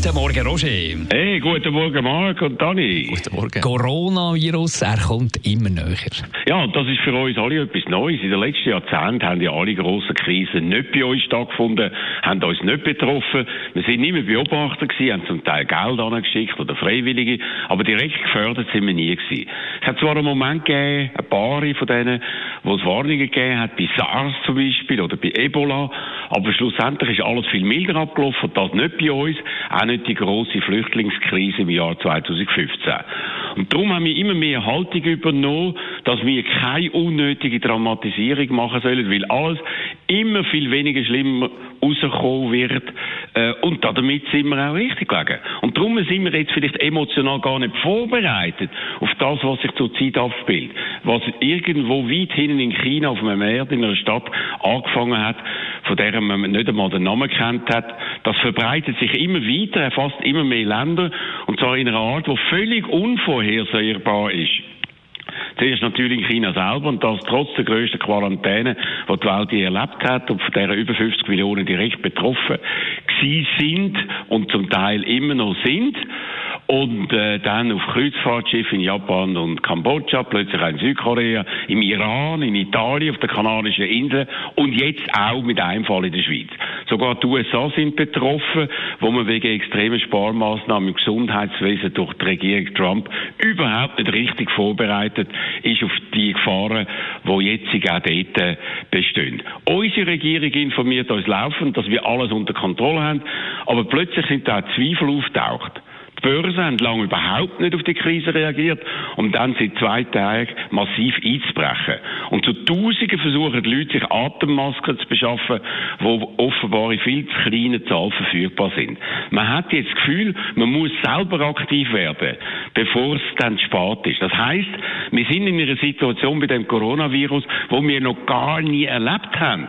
Guten Morgen, Roger. Hey, guten Morgen, Marc und Dani. Guten Morgen. Coronavirus, er kommt immer näher. Ja, das ist für uns alle etwas Neues. In den letzten Jahrzehnten haben ja alle grossen Krisen nicht bei uns stattgefunden, haben uns nicht betroffen. Wir sind immer Beobachter gewesen, haben zum Teil Geld angeschickt oder Freiwillige, aber direkt gefördert sind wir nie gewesen. Es hat zwar einen Moment gegeben, ein paar von denen, wo es Warnungen gegeben hat, bei SARS zum Beispiel oder bei Ebola, aber schlussendlich ist alles viel milder abgelaufen, das nicht bei uns, auch nicht die große Flüchtlingskrise im Jahr 2015. Und darum haben wir immer mehr Haltung übernommen, dass wir keine unnötige Dramatisierung machen sollen, weil alles immer viel weniger schlimm rauskommen wird. Äh, und damit sind wir auch richtig gelegen. Und darum sind wir jetzt vielleicht emotional gar nicht vorbereitet auf das, was sich zurzeit abspielt. Was irgendwo weit hinten in China auf einem Erd in einer Stadt angefangen hat, von der man nicht einmal den Namen kennt hat, das verbreitet sich immer weiter, erfasst immer mehr Länder, und zwar in einer Art, die völlig unvorhersehbar ist. Zuerst natürlich in China selber und das trotz der grössten Quarantäne, die die Welt je erlebt hat und von der über 50 Millionen direkt betroffen gewesen sind und zum Teil immer noch sind und äh, dann auf Kreuzfahrtschiff in Japan und Kambodscha, plötzlich auch in Südkorea, im Iran, in Italien, auf den Kanarischen Inseln und jetzt auch mit einem Fall in der Schweiz. Sogar die USA sind betroffen, wo man wegen extremen Sparmaßnahmen im Gesundheitswesen durch die Regierung Trump überhaupt nicht richtig vorbereitet ist auf die Gefahren, die jetzt auch dort bestehen. Unsere Regierung informiert uns laufend, dass wir alles unter Kontrolle haben, aber plötzlich sind da Zweifel auftaucht. Die Börsen haben lange überhaupt nicht auf die Krise reagiert, um dann seit zwei Tagen massiv einzubrechen. Und zu Tausenden versuchen die Leute, sich Atemmasken zu beschaffen, die offenbar in viel zu kleinen Zahlen verfügbar sind. Man hat jetzt das Gefühl, man muss selber aktiv werden, bevor es dann spät ist. Das heißt, wir sind in einer Situation bei dem Coronavirus, wo wir noch gar nie erlebt haben.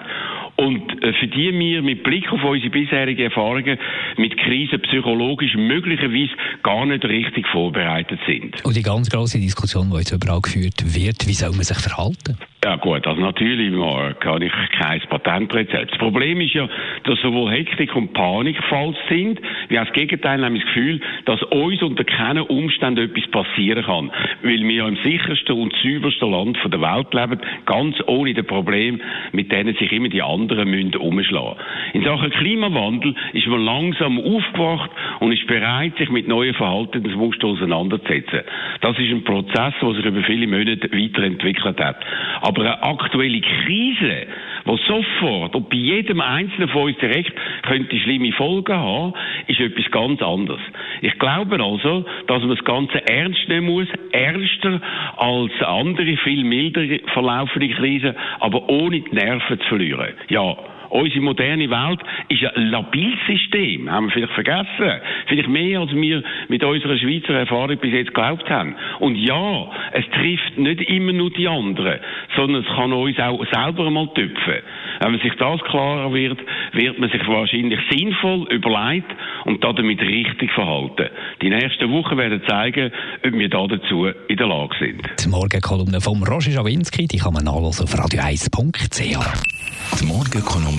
Und äh, für die wir mit Blick auf unsere bisherigen Erfahrungen mit Krisen psychologisch möglicherweise gar nicht richtig vorbereitet sind. Und die ganz große Diskussion, die jetzt überall geführt wird, wie soll man sich verhalten? Ja gut, also natürlich kann ich kein Patentrezept. Das Problem ist ja, dass sowohl Hektik und Panik falsch sind, wie auch das Gegenteil, nämlich das Gefühl, dass uns unter keinen Umständen etwas passieren kann. Weil wir ja im sichersten und saubersten Land der Welt leben, ganz ohne das Problem, mit denen sich immer die anderen müssen umschlagen. In Sachen Klimawandel ist man langsam aufgewacht und ist bereit, sich mit neuen Verhaltensmustern auseinanderzusetzen. Das ist ein Prozess, der sich über viele Monate weiterentwickelt hat. Aber eine aktuelle Krise, die sofort und bei jedem Einzelnen von uns direkt könnte schlimme Folgen haben, ist etwas ganz anderes. Ich glaube also, dass man das Ganze ernst nehmen muss, ernster als andere, viel milder verlaufende Krisen, aber ohne die Nerven zu verlieren. Ja, unsere moderne Welt ist ein labiles System, haben wir vielleicht vergessen. Vielleicht mehr, als wir mit unserer Schweizer Erfahrung bis jetzt geglaubt haben. Und ja, es trifft nicht immer nur die anderen, sondern es kann uns auch selber mal tüpfen. Wenn man sich das klarer wird, wird man sich wahrscheinlich sinnvoll überlegt und damit richtig verhalten. Die nächsten Wochen werden zeigen, ob wir da dazu in der Lage sind. Die Morgenkolumne von Roger Schawinski, die kann man nachlesen auf radio1.ch. Die Morgenkolumne